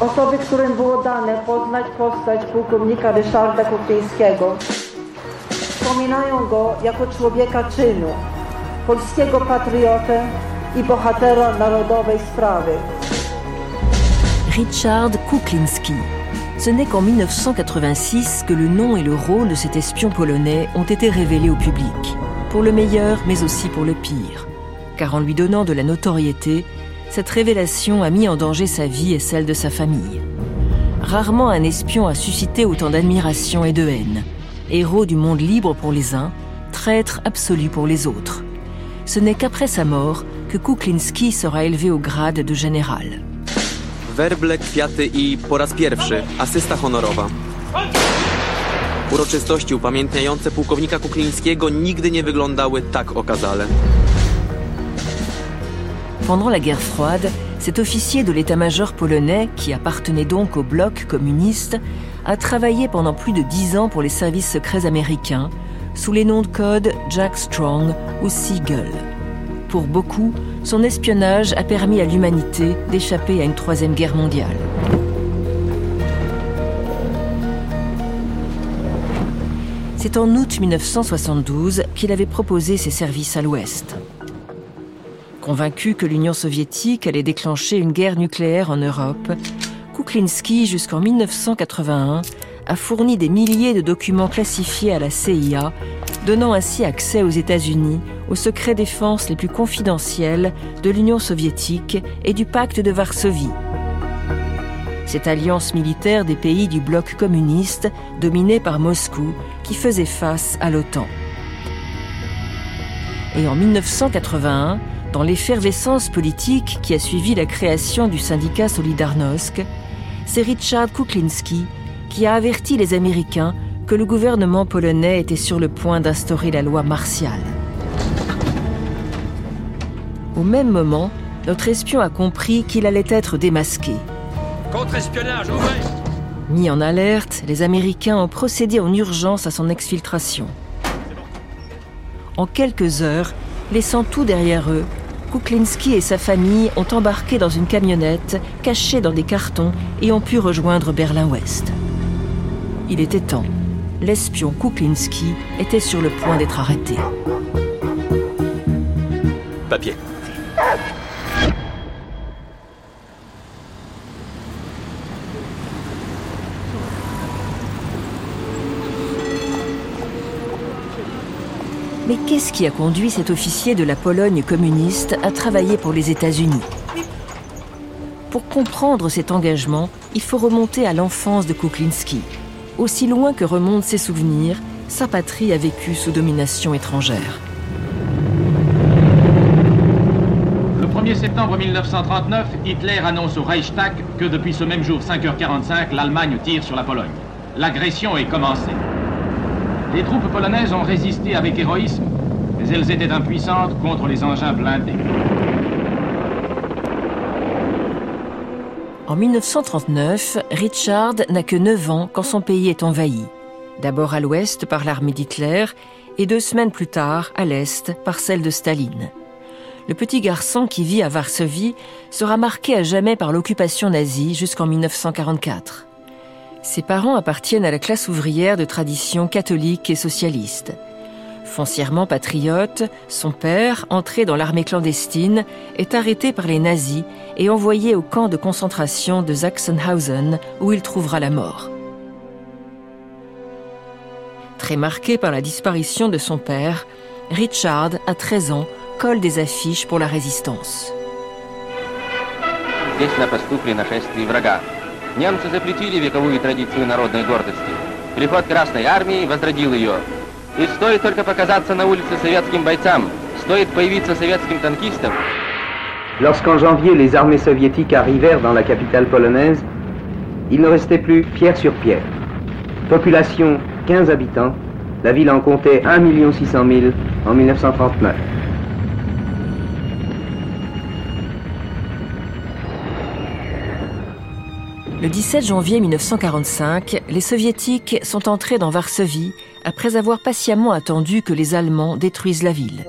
osoby, którym było dane poznać postać pułkownika Ryszarda Kuklińskiego, wspominają go jako człowieka czynu, polskiego patriotę i bohatera narodowej sprawy. Richard Kuklinski. Ce n'est qu'en 1986 que le nom et le rôle de cet espion polonais ont été révélés au public, pour le meilleur mais aussi pour le pire. Car en lui donnant de la notoriété, cette révélation a mis en danger sa vie et celle de sa famille. Rarement un espion a suscité autant d'admiration et de haine. Héros du monde libre pour les uns, traître absolu pour les autres. Ce n'est qu'après sa mort que Kuklinski sera élevé au grade de général. Werble, kwiaty i po raz pierwszy asysta honorowa. Uroczystości upamiętniające pułkownika Kuklińskiego nigdy nie wyglądały tak okazale. Pendant la guerre froide, cet officier de l'état-major polonais, qui appartenait donc au bloc communiste, a travaillé pendant plus de dix ans pour les services secrets américains, sous les noms de code Jack Strong ou Siegel. Pour beaucoup, son espionnage a permis à l'humanité d'échapper à une troisième guerre mondiale. C'est en août 1972 qu'il avait proposé ses services à l'Ouest. Convaincu que l'Union soviétique allait déclencher une guerre nucléaire en Europe, Kuklinski, jusqu'en 1981, a fourni des milliers de documents classifiés à la CIA, donnant ainsi accès aux États-Unis aux secrets défense les plus confidentiels de l'Union soviétique et du pacte de Varsovie. Cette alliance militaire des pays du bloc communiste dominée par Moscou qui faisait face à l'OTAN. Et en 1981, dans l'effervescence politique qui a suivi la création du syndicat Solidarnosc, c'est Richard Kuklinski qui a averti les Américains que le gouvernement polonais était sur le point d'instaurer la loi martiale. Au même moment, notre espion a compris qu'il allait être démasqué. Contre-espionnage, Mis en alerte, les Américains ont procédé en urgence à son exfiltration. En quelques heures, laissant tout derrière eux, Kuklinski et sa famille ont embarqué dans une camionnette cachée dans des cartons et ont pu rejoindre Berlin-Ouest. Il était temps. L'espion Kuklinski était sur le point d'être arrêté. Papier. Mais qu'est-ce qui a conduit cet officier de la Pologne communiste à travailler pour les États-Unis? Pour comprendre cet engagement, il faut remonter à l'enfance de Kuklinski. Aussi loin que remontent ses souvenirs, sa patrie a vécu sous domination étrangère. Le 1er septembre 1939, Hitler annonce au Reichstag que depuis ce même jour 5h45, l'Allemagne tire sur la Pologne. L'agression est commencée. Les troupes polonaises ont résisté avec héroïsme, mais elles étaient impuissantes contre les engins blindés. En 1939, Richard n'a que 9 ans quand son pays est envahi. D'abord à l'ouest par l'armée d'Hitler et deux semaines plus tard à l'est par celle de Staline. Le petit garçon qui vit à Varsovie sera marqué à jamais par l'occupation nazie jusqu'en 1944. Ses parents appartiennent à la classe ouvrière de tradition catholique et socialiste. Foncièrement patriote, son père, entré dans l'armée clandestine, est arrêté par les nazis et envoyé au camp de concentration de Sachsenhausen où il trouvera la mort. Très marqué par la disparition de son père, Richard, à 13 ans, colle des affiches pour la résistance. Немцы запретили вековую традицию народной гордости. Приход Красной Армии возродил ее. И стоит только показаться на улице советским бойцам, стоит появиться советским танкистам. Lorsqu'en janvier les armées soviétiques arrivèrent dans la capitale polonaise, il ne restait plus pierre sur pierre. Population 15 habitants, la ville en comptait 1 600 000 en 1939. Le 17 janvier 1945, les soviétiques sont entrés dans Varsovie après avoir patiemment attendu que les Allemands détruisent la ville.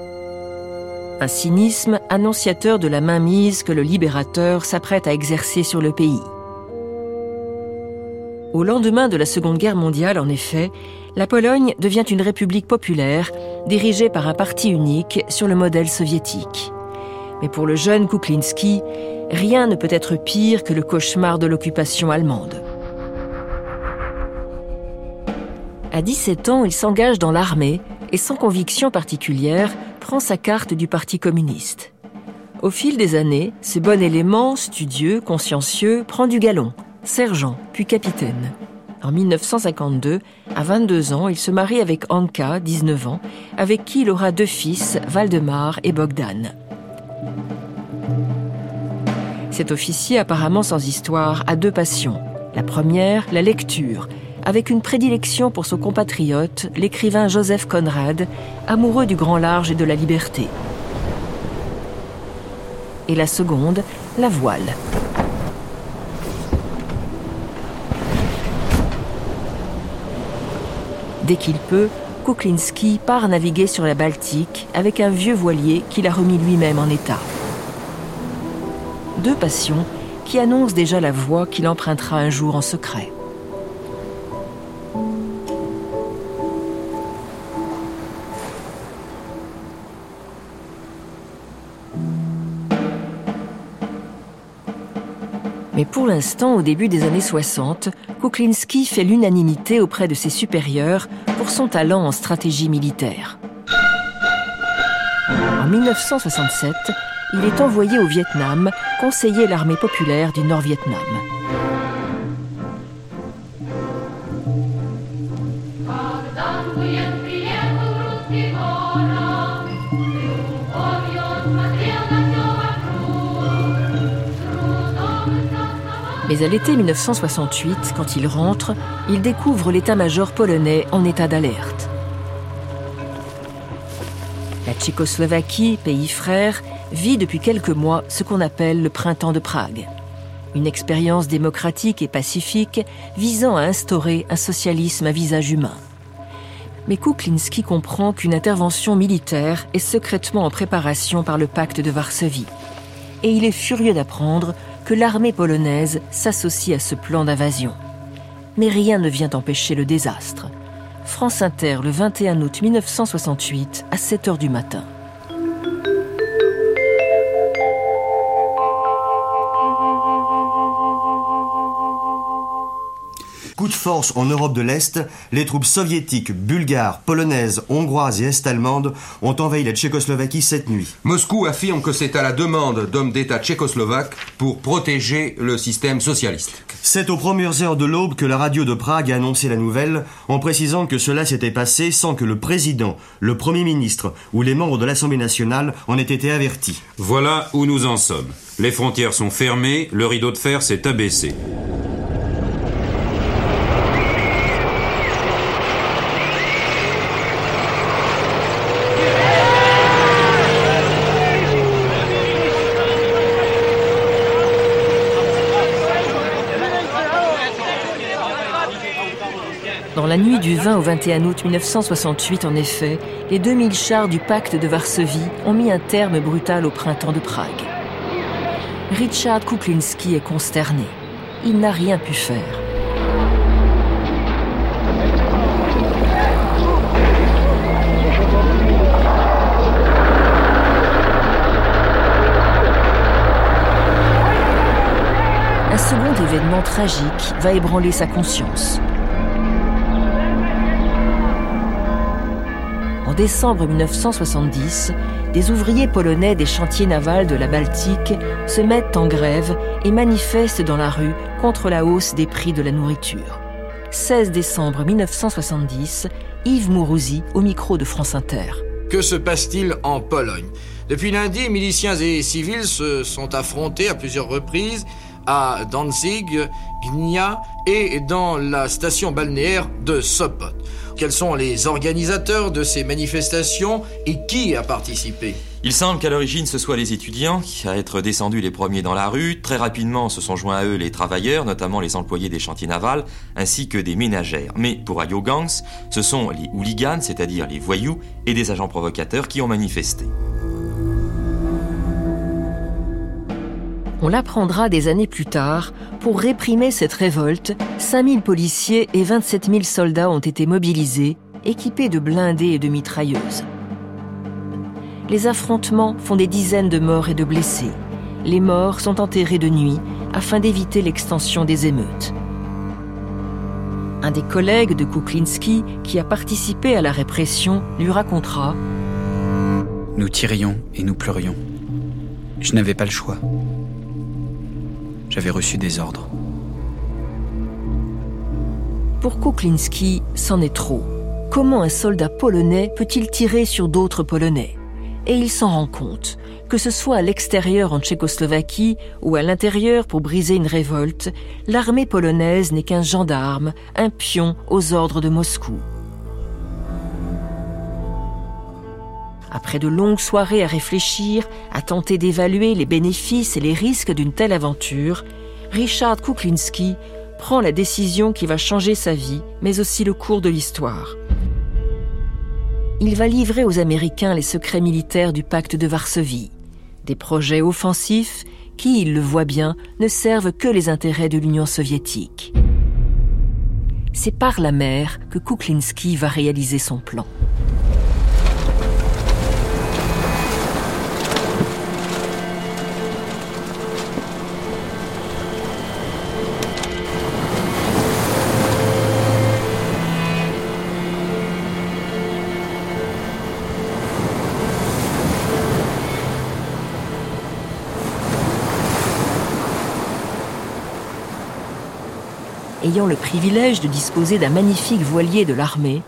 Un cynisme annonciateur de la mainmise que le libérateur s'apprête à exercer sur le pays. Au lendemain de la Seconde Guerre mondiale, en effet, la Pologne devient une république populaire dirigée par un parti unique sur le modèle soviétique. Mais pour le jeune Kuklinski, rien ne peut être pire que le cauchemar de l'occupation allemande. À 17 ans, il s'engage dans l'armée et sans conviction particulière, prend sa carte du Parti communiste. Au fil des années, ce bon élément, studieux, consciencieux, prend du galon, sergent, puis capitaine. En 1952, à 22 ans, il se marie avec Anka, 19 ans, avec qui il aura deux fils, Valdemar et Bogdan. Cet officier apparemment sans histoire a deux passions. La première, la lecture, avec une prédilection pour son compatriote, l'écrivain Joseph Conrad, amoureux du grand large et de la liberté. Et la seconde, la voile. Dès qu'il peut, Kuklinski part naviguer sur la Baltique avec un vieux voilier qu'il a remis lui-même en état. Deux passions qui annoncent déjà la voie qu'il empruntera un jour en secret. Mais pour l'instant, au début des années 60, Kuklinski fait l'unanimité auprès de ses supérieurs pour son talent en stratégie militaire. En 1967, il est envoyé au Vietnam conseiller l'armée populaire du Nord-Vietnam. Mais à l'été 1968, quand il rentre, il découvre l'état-major polonais en état d'alerte. La Tchécoslovaquie, pays frère, vit depuis quelques mois ce qu'on appelle le printemps de Prague. Une expérience démocratique et pacifique visant à instaurer un socialisme à visage humain. Mais Kuklinski comprend qu'une intervention militaire est secrètement en préparation par le pacte de Varsovie. Et il est furieux d'apprendre que l'armée polonaise s'associe à ce plan d'invasion. Mais rien ne vient empêcher le désastre. France Inter le 21 août 1968 à 7 h du matin. De force en Europe de l'Est, les troupes soviétiques, bulgares, polonaises, hongroises et est-allemandes ont envahi la Tchécoslovaquie cette nuit. Moscou affirme que c'est à la demande d'hommes d'État tchécoslovaques pour protéger le système socialiste. C'est aux premières heures de l'aube que la radio de Prague a annoncé la nouvelle en précisant que cela s'était passé sans que le président, le Premier ministre ou les membres de l'Assemblée nationale en aient été avertis. Voilà où nous en sommes. Les frontières sont fermées, le rideau de fer s'est abaissé. La nuit du 20 au 21 août 1968, en effet, les 2000 chars du pacte de Varsovie ont mis un terme brutal au printemps de Prague. Richard Kuklinski est consterné. Il n'a rien pu faire. Un second événement tragique va ébranler sa conscience. En décembre 1970, des ouvriers polonais des chantiers navals de la Baltique se mettent en grève et manifestent dans la rue contre la hausse des prix de la nourriture. 16 décembre 1970, Yves Mourouzi au micro de France Inter. Que se passe-t-il en Pologne? Depuis lundi, miliciens et civils se sont affrontés à plusieurs reprises à Danzig, Gnia et dans la station balnéaire de Sopot. Quels sont les organisateurs de ces manifestations et qui a participé il semble qu'à l'origine ce soit les étudiants qui à être descendus les premiers dans la rue. Très rapidement se sont joints à eux les travailleurs, notamment les employés des chantiers navals, ainsi que des ménagères. Mais pour Ayo Gangs, ce sont les hooligans, c'est-à-dire les voyous et des agents provocateurs qui ont manifesté. On l'apprendra des années plus tard. Pour réprimer cette révolte, 5000 policiers et 27 000 soldats ont été mobilisés, équipés de blindés et de mitrailleuses. Les affrontements font des dizaines de morts et de blessés. Les morts sont enterrés de nuit afin d'éviter l'extension des émeutes. Un des collègues de Kuklinski, qui a participé à la répression, lui racontera Nous tirions et nous pleurions. Je n'avais pas le choix. J'avais reçu des ordres. Pour Kuklinski, c'en est trop. Comment un soldat polonais peut-il tirer sur d'autres Polonais? Et il s'en rend compte, que ce soit à l'extérieur en Tchécoslovaquie ou à l'intérieur pour briser une révolte, l'armée polonaise n'est qu'un gendarme, un pion aux ordres de Moscou. Après de longues soirées à réfléchir, à tenter d'évaluer les bénéfices et les risques d'une telle aventure, Richard Kuklinski prend la décision qui va changer sa vie, mais aussi le cours de l'histoire. Il va livrer aux Américains les secrets militaires du pacte de Varsovie, des projets offensifs qui, il le voit bien, ne servent que les intérêts de l'Union soviétique. C'est par la mer que Kuklinski va réaliser son plan. Ayant le privilège de disposer d'un magnifique voilier de l'armée,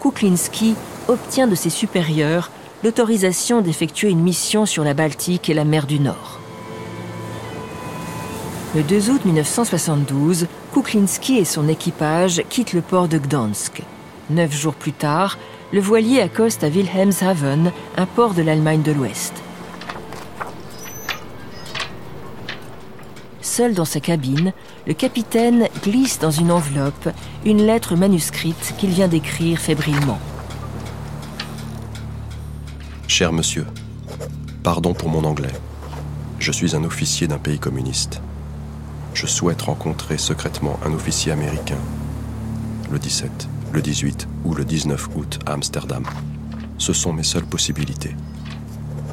Kuklinski obtient de ses supérieurs l'autorisation d'effectuer une mission sur la Baltique et la mer du Nord. Le 2 août 1972, Kuklinski et son équipage quittent le port de Gdansk. Neuf jours plus tard, le voilier accoste à Wilhelmshaven, un port de l'Allemagne de l'Ouest. Seul dans sa cabine, le capitaine glisse dans une enveloppe une lettre manuscrite qu'il vient d'écrire fébrilement. Cher monsieur, pardon pour mon anglais. Je suis un officier d'un pays communiste. Je souhaite rencontrer secrètement un officier américain. Le 17, le 18 ou le 19 août à Amsterdam. Ce sont mes seules possibilités.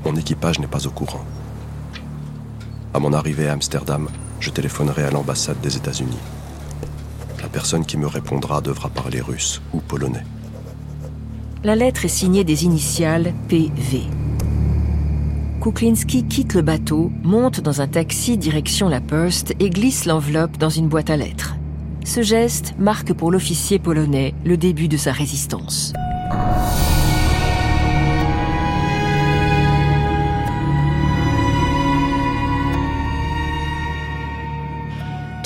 Mon équipage n'est pas au courant. À mon arrivée à Amsterdam, je téléphonerai à l'ambassade des États-Unis. La personne qui me répondra devra parler russe ou polonais. La lettre est signée des initiales PV. Kuklinski quitte le bateau, monte dans un taxi direction la poste et glisse l'enveloppe dans une boîte à lettres. Ce geste marque pour l'officier polonais le début de sa résistance.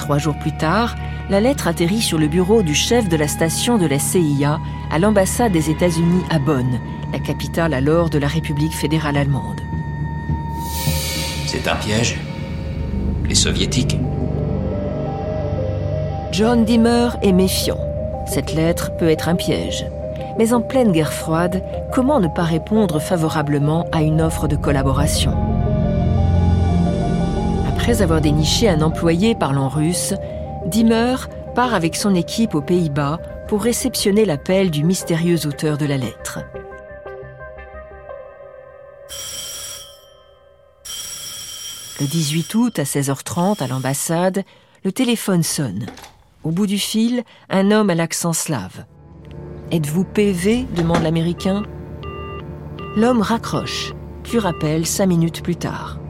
Trois jours plus tard, la lettre atterrit sur le bureau du chef de la station de la CIA à l'ambassade des États-Unis à Bonn, la capitale alors de la République fédérale allemande. C'est un piège Les soviétiques John Dimmer est méfiant. Cette lettre peut être un piège. Mais en pleine guerre froide, comment ne pas répondre favorablement à une offre de collaboration? Après avoir déniché un employé parlant russe, Dimmer part avec son équipe aux Pays-Bas pour réceptionner l'appel du mystérieux auteur de la lettre. Le 18 août à 16h30 à l'ambassade, le téléphone sonne. Au bout du fil, un homme à l'accent slave. Êtes-vous PV demande l'Américain. L'homme raccroche, puis rappelle cinq minutes plus tard.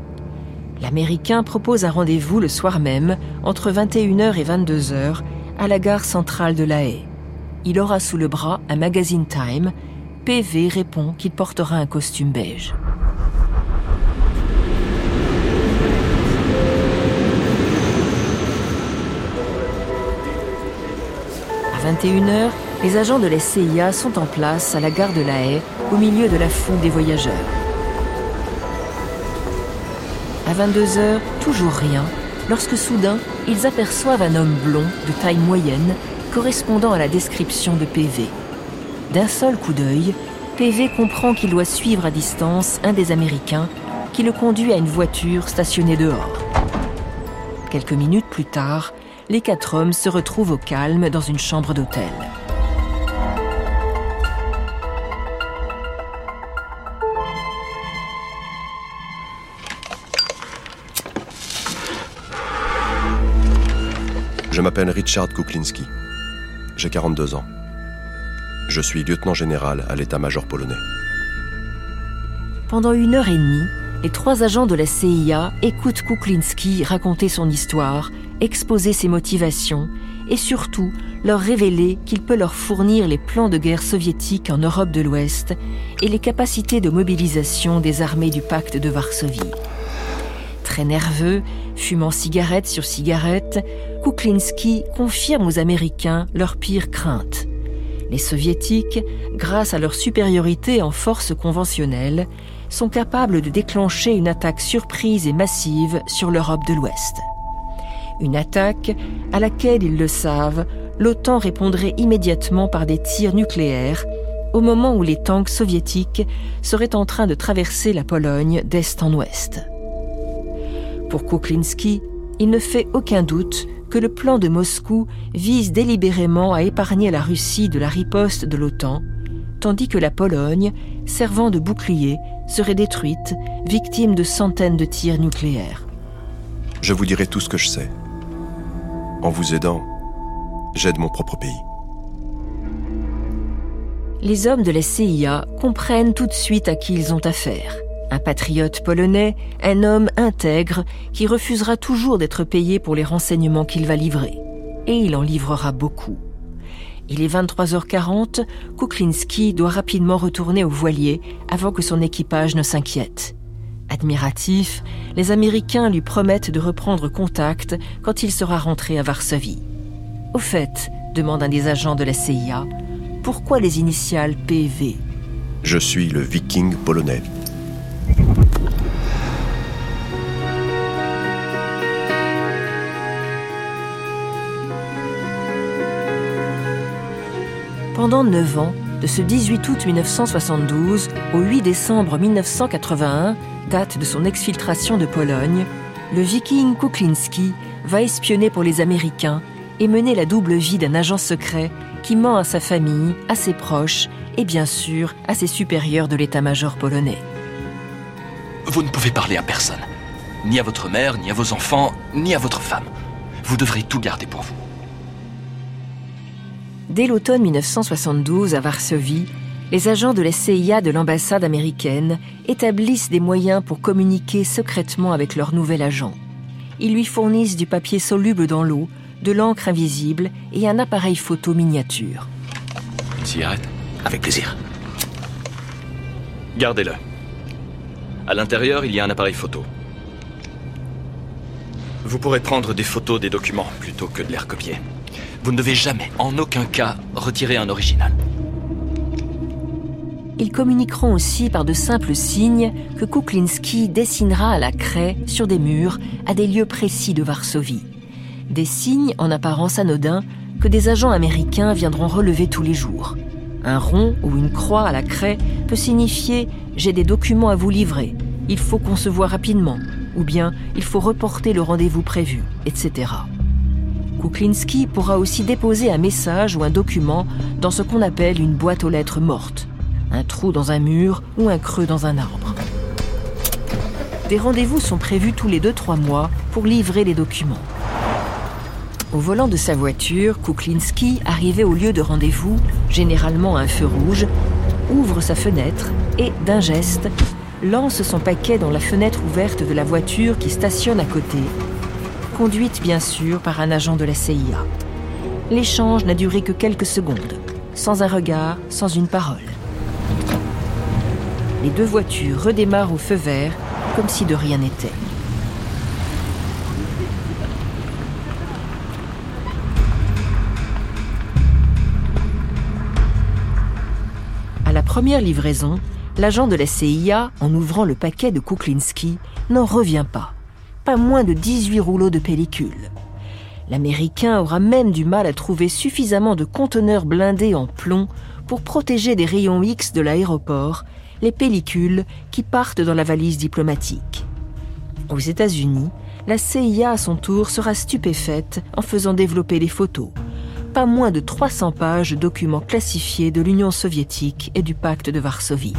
L'Américain propose un rendez-vous le soir même, entre 21h et 22h, à la gare centrale de La Haye. Il aura sous le bras un magazine Time. PV répond qu'il portera un costume beige. À 21h, les agents de la CIA sont en place à la gare de La Haye, au milieu de la foule des voyageurs. À 22h, toujours rien, lorsque soudain, ils aperçoivent un homme blond de taille moyenne, correspondant à la description de PV. D'un seul coup d'œil, PV comprend qu'il doit suivre à distance un des Américains qui le conduit à une voiture stationnée dehors. Quelques minutes plus tard, les quatre hommes se retrouvent au calme dans une chambre d'hôtel. M'appelle Richard Kuklinski. J'ai 42 ans. Je suis lieutenant général à l'état-major polonais. Pendant une heure et demie, les trois agents de la CIA écoutent Kuklinski raconter son histoire, exposer ses motivations et surtout leur révéler qu'il peut leur fournir les plans de guerre soviétiques en Europe de l'Ouest et les capacités de mobilisation des armées du pacte de Varsovie. Très nerveux, fumant cigarette sur cigarette, Kuklinski confirme aux Américains leur pire crainte. Les Soviétiques, grâce à leur supériorité en force conventionnelle, sont capables de déclencher une attaque surprise et massive sur l'Europe de l'Ouest. Une attaque à laquelle, ils le savent, l'OTAN répondrait immédiatement par des tirs nucléaires au moment où les tanks soviétiques seraient en train de traverser la Pologne d'est en ouest. Pour Kuklinski, il ne fait aucun doute que le plan de Moscou vise délibérément à épargner la Russie de la riposte de l'OTAN, tandis que la Pologne, servant de bouclier, serait détruite, victime de centaines de tirs nucléaires. Je vous dirai tout ce que je sais. En vous aidant, j'aide mon propre pays. Les hommes de la CIA comprennent tout de suite à qui ils ont affaire. Un patriote polonais, un homme intègre qui refusera toujours d'être payé pour les renseignements qu'il va livrer. Et il en livrera beaucoup. Il est 23h40, Kuklinski doit rapidement retourner au voilier avant que son équipage ne s'inquiète. Admiratif, les Américains lui promettent de reprendre contact quand il sera rentré à Varsovie. Au fait, demande un des agents de la CIA, pourquoi les initiales PV Je suis le viking polonais. Pendant neuf ans, de ce 18 août 1972 au 8 décembre 1981, date de son exfiltration de Pologne, le viking Kuklinski va espionner pour les Américains et mener la double vie d'un agent secret qui ment à sa famille, à ses proches et bien sûr à ses supérieurs de l'état-major polonais. Vous ne pouvez parler à personne. Ni à votre mère, ni à vos enfants, ni à votre femme. Vous devrez tout garder pour vous. Dès l'automne 1972, à Varsovie, les agents de la CIA de l'ambassade américaine établissent des moyens pour communiquer secrètement avec leur nouvel agent. Ils lui fournissent du papier soluble dans l'eau, de l'encre invisible et un appareil photo miniature. Une cigarette Avec plaisir. Gardez-le. À l'intérieur, il y a un appareil photo. Vous pourrez prendre des photos des documents plutôt que de les recopier. Vous ne devez jamais, en aucun cas, retirer un original. Ils communiqueront aussi par de simples signes que Kuklinski dessinera à la craie sur des murs à des lieux précis de Varsovie. Des signes en apparence anodins que des agents américains viendront relever tous les jours. Un rond ou une croix à la craie peut signifier j'ai des documents à vous livrer, il faut qu'on se voit rapidement, ou bien il faut reporter le rendez-vous prévu, etc. Kuklinski pourra aussi déposer un message ou un document dans ce qu'on appelle une boîte aux lettres morte, un trou dans un mur ou un creux dans un arbre. Des rendez-vous sont prévus tous les 2-3 mois pour livrer les documents. Au volant de sa voiture, Kuklinski, arrivé au lieu de rendez-vous, généralement à un feu rouge, ouvre sa fenêtre et, d'un geste, lance son paquet dans la fenêtre ouverte de la voiture qui stationne à côté conduite bien sûr par un agent de la CIA. L'échange n'a duré que quelques secondes, sans un regard, sans une parole. Les deux voitures redémarrent au feu vert, comme si de rien n'était. Première livraison, l'agent de la CIA, en ouvrant le paquet de Kuklinski, n'en revient pas pas moins de 18 rouleaux de pellicule. L'Américain aura même du mal à trouver suffisamment de conteneurs blindés en plomb pour protéger des rayons X de l'aéroport les pellicules qui partent dans la valise diplomatique. Aux États-Unis, la CIA à son tour sera stupéfaite en faisant développer les photos. Pas moins de 300 pages de documents classifiés de l'Union soviétique et du pacte de Varsovie.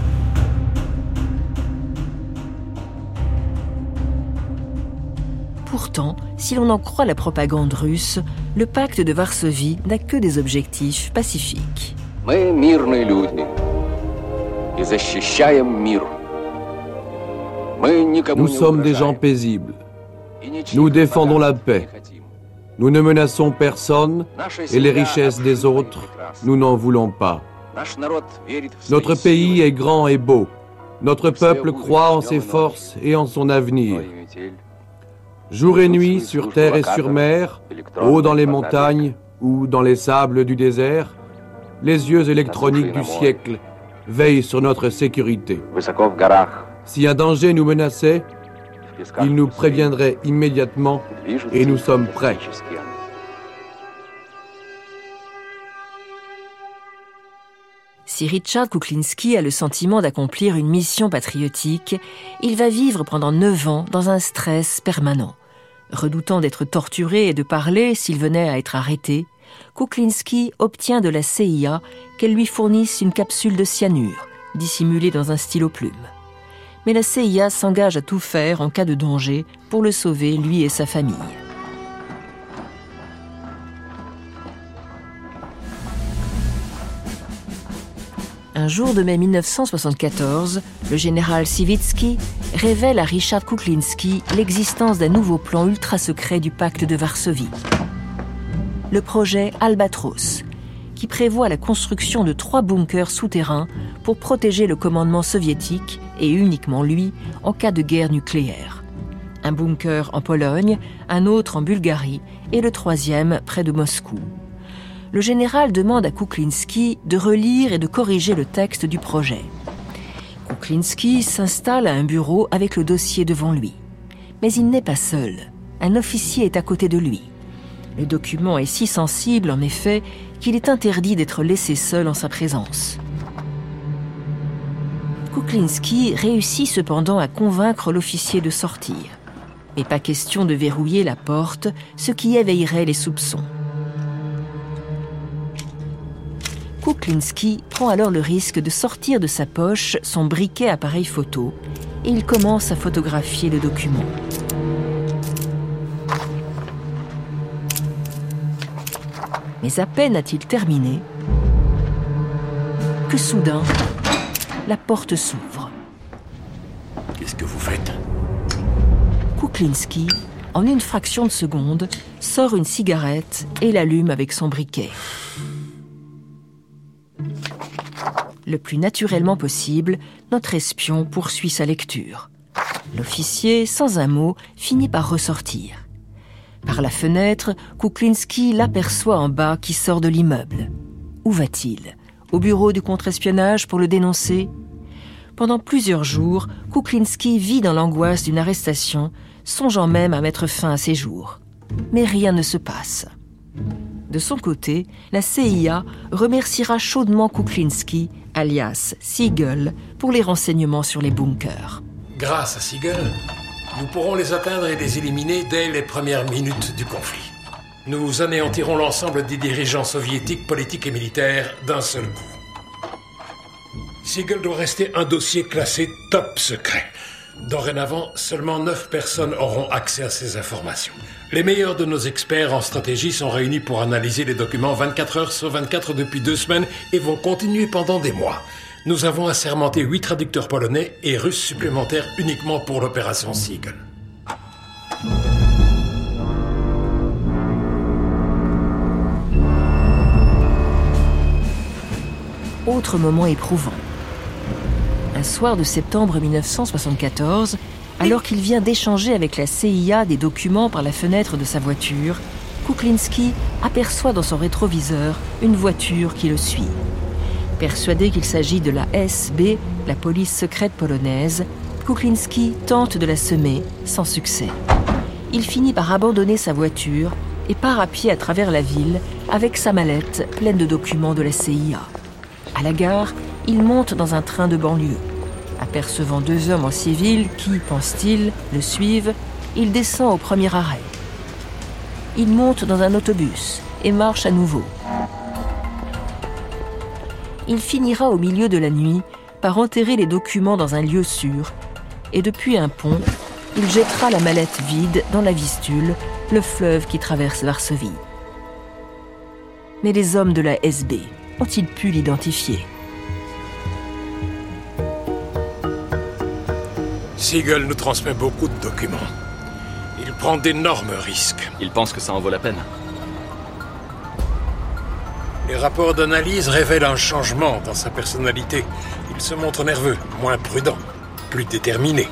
Pourtant, si l'on en croit la propagande russe, le pacte de Varsovie n'a que des objectifs pacifiques. Nous sommes des gens paisibles. Nous défendons la paix. Nous ne menaçons personne et les richesses des autres, nous n'en voulons pas. Notre pays est grand et beau. Notre peuple croit en ses forces et en son avenir. Jour et nuit, sur terre et sur mer, haut dans les montagnes ou dans les sables du désert, les yeux électroniques du siècle veillent sur notre sécurité. Si un danger nous menaçait, ils nous préviendraient immédiatement et nous sommes prêts. Si Richard Kuklinski a le sentiment d'accomplir une mission patriotique, il va vivre pendant neuf ans dans un stress permanent. Redoutant d'être torturé et de parler s'il venait à être arrêté, Kuklinski obtient de la CIA qu'elle lui fournisse une capsule de cyanure, dissimulée dans un stylo plume. Mais la CIA s'engage à tout faire en cas de danger pour le sauver, lui et sa famille. Un jour de mai 1974, le général Sivitsky révèle à Richard Kuklinski l'existence d'un nouveau plan ultra secret du pacte de Varsovie. Le projet Albatros, qui prévoit la construction de trois bunkers souterrains pour protéger le commandement soviétique, et uniquement lui, en cas de guerre nucléaire. Un bunker en Pologne, un autre en Bulgarie et le troisième près de Moscou le général demande à Kuklinski de relire et de corriger le texte du projet. Kuklinski s'installe à un bureau avec le dossier devant lui. Mais il n'est pas seul. Un officier est à côté de lui. Le document est si sensible, en effet, qu'il est interdit d'être laissé seul en sa présence. Kuklinski réussit cependant à convaincre l'officier de sortir. Mais pas question de verrouiller la porte, ce qui éveillerait les soupçons. Kuklinski prend alors le risque de sortir de sa poche son briquet appareil photo et il commence à photographier le document. Mais à peine a-t-il terminé que soudain, la porte s'ouvre. Qu'est-ce que vous faites? Kuklinski, en une fraction de seconde, sort une cigarette et l'allume avec son briquet. Le plus naturellement possible, notre espion poursuit sa lecture. L'officier, sans un mot, finit par ressortir. Par la fenêtre, Kuklinski l'aperçoit en bas qui sort de l'immeuble. Où va-t-il? Au bureau du contre-espionnage pour le dénoncer? Pendant plusieurs jours, Kuklinski vit dans l'angoisse d'une arrestation, songeant même à mettre fin à ses jours. Mais rien ne se passe. De son côté, la CIA remerciera chaudement Kuklinski, alias Siegel, pour les renseignements sur les bunkers. Grâce à Siegel, nous pourrons les atteindre et les éliminer dès les premières minutes du conflit. Nous anéantirons l'ensemble des dirigeants soviétiques, politiques et militaires d'un seul coup. Siegel doit rester un dossier classé top secret. Dorénavant, seulement 9 personnes auront accès à ces informations. Les meilleurs de nos experts en stratégie sont réunis pour analyser les documents 24 heures sur 24 depuis deux semaines et vont continuer pendant des mois. Nous avons assermenté 8 traducteurs polonais et russes supplémentaires uniquement pour l'opération Siegel. Autre moment éprouvant. Un soir de septembre 1974, alors qu'il vient d'échanger avec la CIA des documents par la fenêtre de sa voiture, Kuklinski aperçoit dans son rétroviseur une voiture qui le suit. Persuadé qu'il s'agit de la SB, la police secrète polonaise, Kuklinski tente de la semer sans succès. Il finit par abandonner sa voiture et part à pied à travers la ville avec sa mallette pleine de documents de la CIA. À la gare, il monte dans un train de banlieue. Apercevant deux hommes en civil qui, pense-t-il, le suivent, il descend au premier arrêt. Il monte dans un autobus et marche à nouveau. Il finira au milieu de la nuit par enterrer les documents dans un lieu sûr et depuis un pont, il jettera la mallette vide dans la Vistule, le fleuve qui traverse Varsovie. Mais les hommes de la SB ont-ils pu l'identifier? Siegel nous transmet beaucoup de documents. Il prend d'énormes risques. Il pense que ça en vaut la peine. Les rapports d'analyse révèlent un changement dans sa personnalité. Il se montre nerveux, moins prudent, plus déterminé.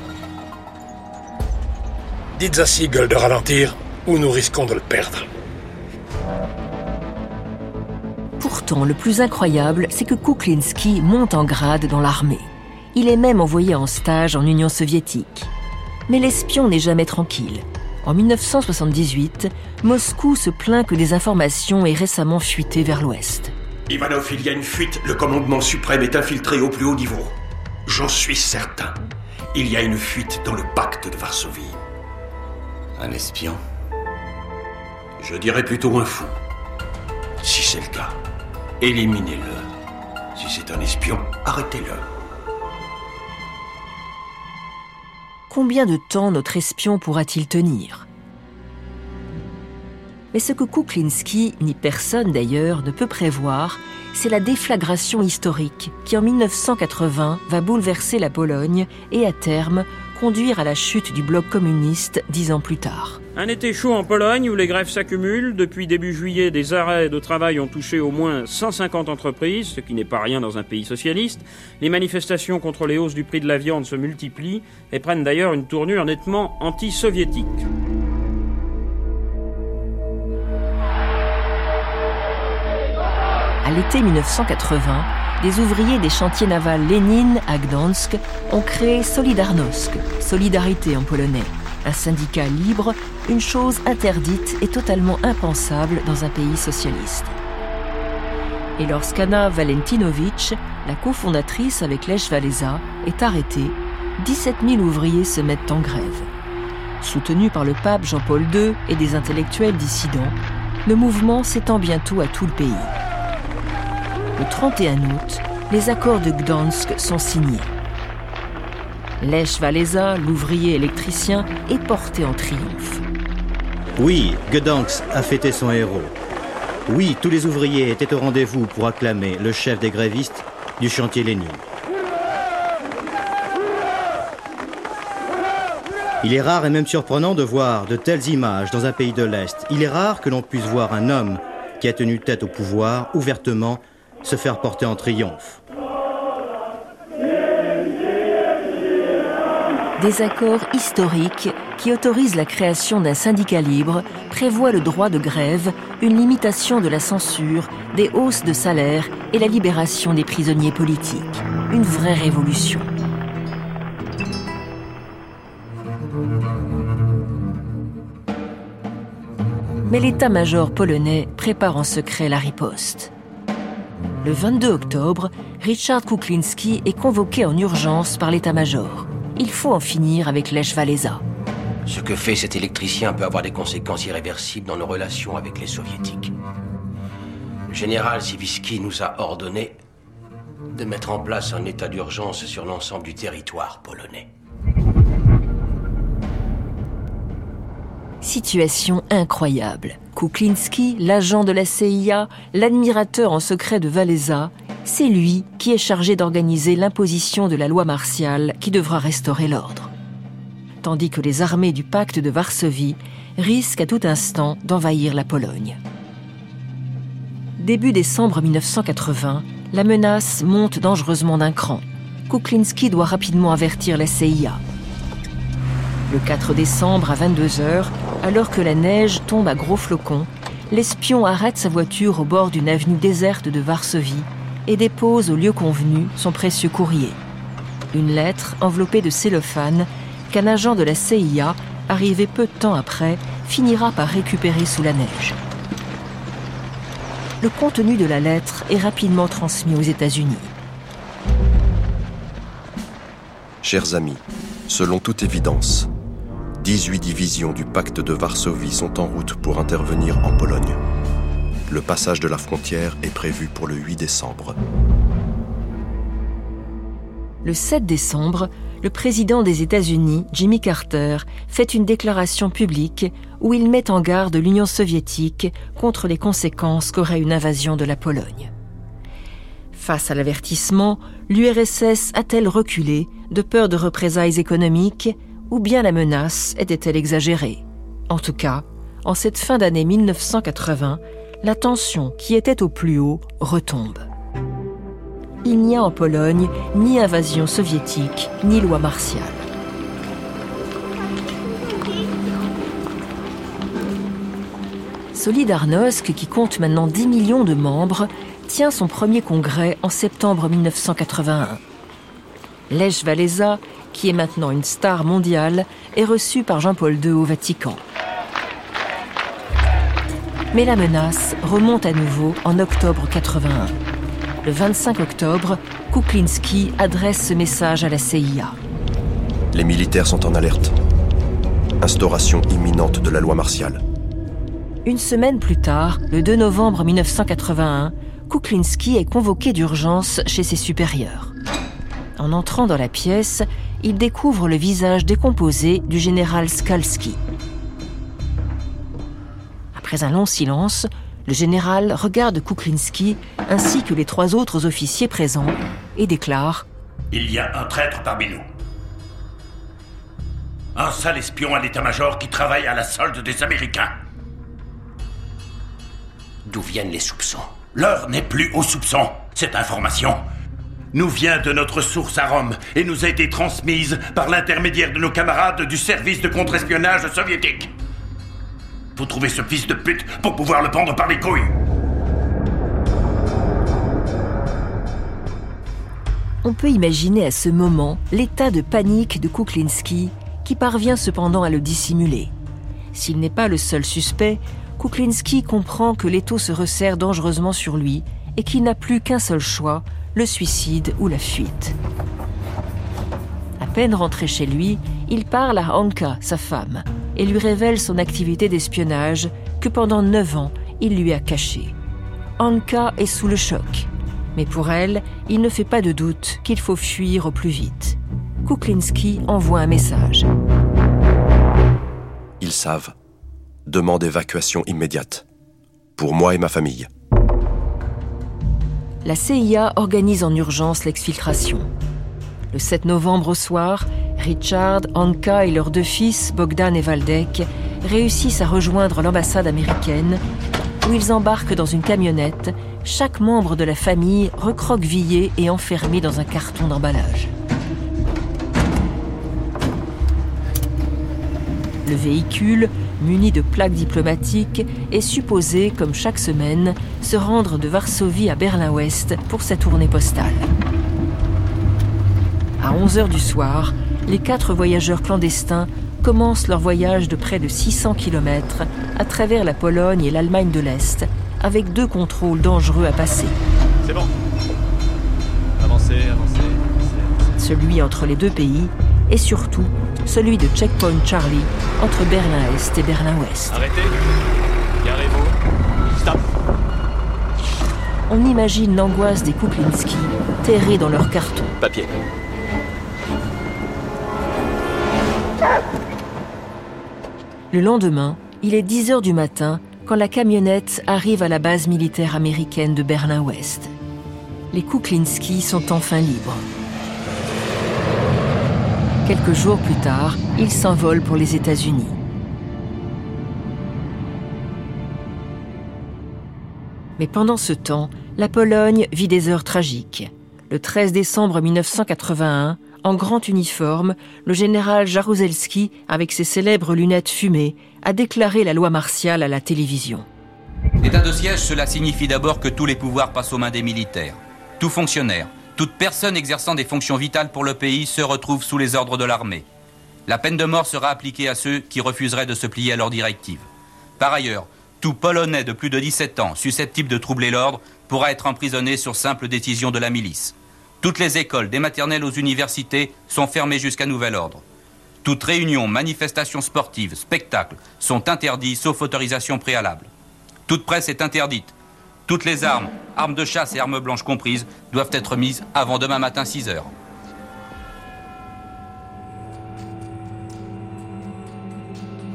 Dites à Siegel de ralentir ou nous risquons de le perdre. Pourtant, le plus incroyable, c'est que Kuklinski monte en grade dans l'armée. Il est même envoyé en stage en Union soviétique. Mais l'espion n'est jamais tranquille. En 1978, Moscou se plaint que des informations aient récemment fuité vers l'ouest. Ivanov, il y a une fuite. Le commandement suprême est infiltré au plus haut niveau. J'en suis certain. Il y a une fuite dans le pacte de Varsovie. Un espion? Je dirais plutôt un fou. Si c'est le cas, éliminez-le. Si c'est un espion, arrêtez-le. Combien de temps notre espion pourra-t-il tenir? Mais ce que Kuklinski, ni personne d'ailleurs, ne peut prévoir, c'est la déflagration historique qui en 1980 va bouleverser la Pologne et à terme conduire à la chute du bloc communiste dix ans plus tard. Un été chaud en Pologne où les grèves s'accumulent. Depuis début juillet, des arrêts de travail ont touché au moins 150 entreprises, ce qui n'est pas rien dans un pays socialiste. Les manifestations contre les hausses du prix de la viande se multiplient et prennent d'ailleurs une tournure nettement anti-soviétique. À l'été 1980, des ouvriers des chantiers navals Lénine à Gdansk ont créé Solidarnosc, Solidarité en polonais, un syndicat libre, une chose interdite et totalement impensable dans un pays socialiste. Et lorsqu'Anna Valentinowicz, la cofondatrice avec Lech est arrêtée, 17 000 ouvriers se mettent en grève. Soutenu par le pape Jean-Paul II et des intellectuels dissidents, le mouvement s'étend bientôt à tout le pays. Le 31 août, les accords de Gdansk sont signés. Lech Walesa, l'ouvrier électricien, est porté en triomphe. Oui, Gdansk a fêté son héros. Oui, tous les ouvriers étaient au rendez-vous pour acclamer le chef des grévistes du chantier Lénine. Il est rare et même surprenant de voir de telles images dans un pays de l'Est. Il est rare que l'on puisse voir un homme qui a tenu tête au pouvoir ouvertement se faire porter en triomphe. Des accords historiques qui autorisent la création d'un syndicat libre prévoient le droit de grève, une limitation de la censure, des hausses de salaire et la libération des prisonniers politiques. Une vraie révolution. Mais l'état-major polonais prépare en secret la riposte. Le 22 octobre, Richard Kuklinski est convoqué en urgence par l'état-major. Il faut en finir avec Lech Walesa. Ce que fait cet électricien peut avoir des conséquences irréversibles dans nos relations avec les soviétiques. Le général Siviski nous a ordonné de mettre en place un état d'urgence sur l'ensemble du territoire polonais. Situation incroyable. Kuklinski, l'agent de la CIA, l'admirateur en secret de Walesa, c'est lui qui est chargé d'organiser l'imposition de la loi martiale qui devra restaurer l'ordre. Tandis que les armées du pacte de Varsovie risquent à tout instant d'envahir la Pologne. Début décembre 1980, la menace monte dangereusement d'un cran. Kuklinski doit rapidement avertir la CIA. Le 4 décembre à 22h, alors que la neige tombe à gros flocons, l'espion arrête sa voiture au bord d'une avenue déserte de Varsovie et dépose au lieu convenu son précieux courrier. Une lettre enveloppée de cellophane qu'un agent de la CIA, arrivé peu de temps après, finira par récupérer sous la neige. Le contenu de la lettre est rapidement transmis aux États-Unis. Chers amis, selon toute évidence, 18 divisions du pacte de Varsovie sont en route pour intervenir en Pologne. Le passage de la frontière est prévu pour le 8 décembre. Le 7 décembre, le président des États-Unis, Jimmy Carter, fait une déclaration publique où il met en garde l'Union soviétique contre les conséquences qu'aurait une invasion de la Pologne. Face à l'avertissement, l'URSS a-t-elle reculé de peur de représailles économiques ou bien la menace était-elle exagérée En tout cas, en cette fin d'année 1980, la tension qui était au plus haut retombe il n'y a en Pologne ni invasion soviétique, ni loi martiale. Solidarnosc, qui compte maintenant 10 millions de membres, tient son premier congrès en septembre 1981. Lech qui est maintenant une star mondiale, est reçu par Jean-Paul II au Vatican. Mais la menace remonte à nouveau en octobre 81. Le 25 octobre, Kuklinski adresse ce message à la CIA. Les militaires sont en alerte. Instauration imminente de la loi martiale. Une semaine plus tard, le 2 novembre 1981, Kuklinski est convoqué d'urgence chez ses supérieurs. En entrant dans la pièce, il découvre le visage décomposé du général Skalski. Après un long silence, le général regarde Kuklinski ainsi que les trois autres officiers présents et déclare Il y a un traître parmi nous. Un sale espion à l'état-major qui travaille à la solde des Américains. D'où viennent les soupçons? L'heure n'est plus aux soupçons. Cette information nous vient de notre source à Rome et nous a été transmise par l'intermédiaire de nos camarades du service de contre-espionnage soviétique. Faut trouver ce fils de pute pour pouvoir le prendre par les couilles. On peut imaginer à ce moment l'état de panique de Kuklinski, qui parvient cependant à le dissimuler. S'il n'est pas le seul suspect, Kuklinski comprend que l'étau se resserre dangereusement sur lui et qu'il n'a plus qu'un seul choix, le suicide ou la fuite. À peine rentré chez lui, il parle à Anka, sa femme, et lui révèle son activité d'espionnage que pendant neuf ans il lui a cachée. Anka est sous le choc, mais pour elle, il ne fait pas de doute qu'il faut fuir au plus vite. Kuklinski envoie un message. Ils savent. Demande évacuation immédiate. Pour moi et ma famille. La CIA organise en urgence l'exfiltration. Le 7 novembre au soir, Richard, Anka et leurs deux fils, Bogdan et Valdek, réussissent à rejoindre l'ambassade américaine où ils embarquent dans une camionnette, chaque membre de la famille recroquevillé et enfermé dans un carton d'emballage. Le véhicule, muni de plaques diplomatiques, est supposé, comme chaque semaine, se rendre de Varsovie à Berlin-Ouest pour sa tournée postale. À 11 h du soir, les quatre voyageurs clandestins commencent leur voyage de près de 600 km à travers la Pologne et l'Allemagne de l'Est, avec deux contrôles dangereux à passer. C'est bon. Avancez, avancez, Celui entre les deux pays et surtout celui de Checkpoint Charlie entre Berlin-Est et Berlin-Ouest. Arrêtez. Garez-vous. Stop. On imagine l'angoisse des Kuklinski, terrés dans leur carton. Papier. Le lendemain, il est 10 heures du matin quand la camionnette arrive à la base militaire américaine de Berlin-Ouest. Les Kuklinski sont enfin libres. Quelques jours plus tard, ils s'envolent pour les États-Unis. Mais pendant ce temps, la Pologne vit des heures tragiques. Le 13 décembre 1981, en grand uniforme, le général Jaruzelski, avec ses célèbres lunettes fumées, a déclaré la loi martiale à la télévision. L'état de siège, cela signifie d'abord que tous les pouvoirs passent aux mains des militaires. Tout fonctionnaire, toute personne exerçant des fonctions vitales pour le pays se retrouve sous les ordres de l'armée. La peine de mort sera appliquée à ceux qui refuseraient de se plier à leurs directives. Par ailleurs, tout Polonais de plus de 17 ans susceptible de troubler l'ordre pourra être emprisonné sur simple décision de la milice. Toutes les écoles, des maternelles aux universités, sont fermées jusqu'à nouvel ordre. Toutes réunions, manifestations sportives, spectacles sont interdits sauf autorisation préalable. Toute presse est interdite. Toutes les armes, armes de chasse et armes blanches comprises, doivent être mises avant demain matin 6 heures.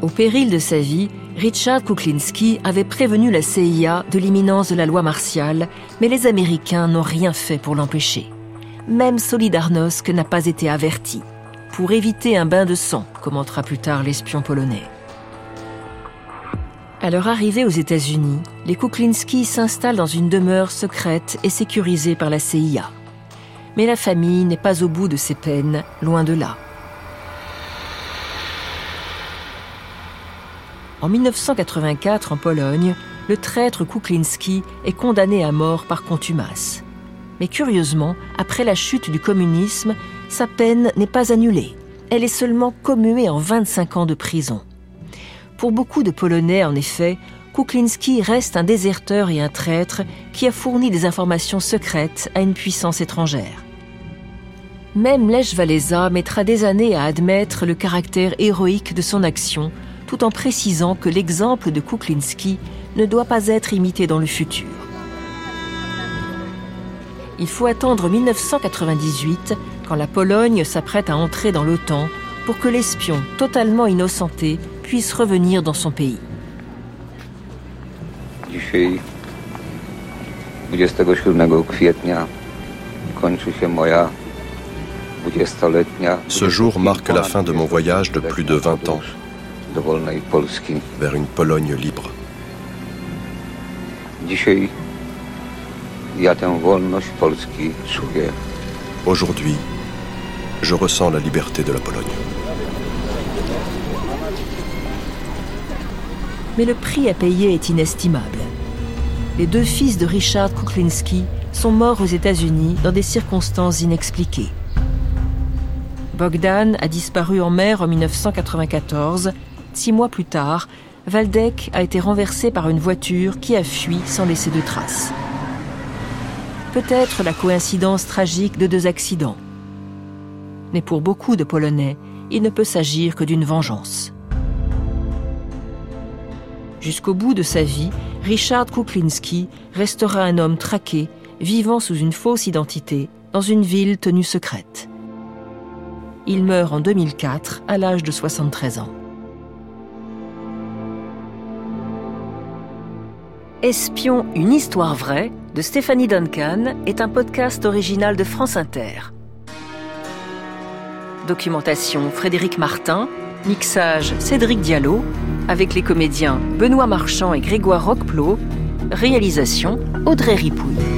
Au péril de sa vie, Richard Kuklinski avait prévenu la CIA de l'imminence de la loi martiale, mais les Américains n'ont rien fait pour l'empêcher. Même Solidarnosc n'a pas été averti, pour éviter un bain de sang, commentera plus tard l'espion polonais. À leur arrivée aux États-Unis, les Kuklinski s'installent dans une demeure secrète et sécurisée par la CIA. Mais la famille n'est pas au bout de ses peines, loin de là. En 1984, en Pologne, le traître Kuklinski est condamné à mort par contumace. Mais curieusement, après la chute du communisme, sa peine n'est pas annulée. Elle est seulement commuée en 25 ans de prison. Pour beaucoup de Polonais, en effet, Kuklinski reste un déserteur et un traître qui a fourni des informations secrètes à une puissance étrangère. Même Lech Walesa mettra des années à admettre le caractère héroïque de son action, tout en précisant que l'exemple de Kuklinski ne doit pas être imité dans le futur. Il faut attendre 1998, quand la Pologne s'apprête à entrer dans l'OTAN, pour que l'espion totalement innocenté puisse revenir dans son pays. Dzisiaj, 27 kwietnia, kończy się moja 20-letnia. Ce jour marque la fin de mon voyage de plus de 20 ans vers une Pologne libre. Aujourd'hui, je ressens la liberté de la Pologne. Mais le prix à payer est inestimable. Les deux fils de Richard Kuklinski sont morts aux États-Unis dans des circonstances inexpliquées. Bogdan a disparu en mer en 1994. Six mois plus tard, Valdek a été renversé par une voiture qui a fui sans laisser de traces. Peut-être la coïncidence tragique de deux accidents. Mais pour beaucoup de Polonais, il ne peut s'agir que d'une vengeance. Jusqu'au bout de sa vie, Richard Kuklinski restera un homme traqué, vivant sous une fausse identité, dans une ville tenue secrète. Il meurt en 2004 à l'âge de 73 ans. Espion, une histoire vraie de Stéphanie Duncan est un podcast original de France Inter. Documentation Frédéric Martin, mixage Cédric Diallo, avec les comédiens Benoît Marchand et Grégoire Roqueplot, réalisation Audrey Ripouille.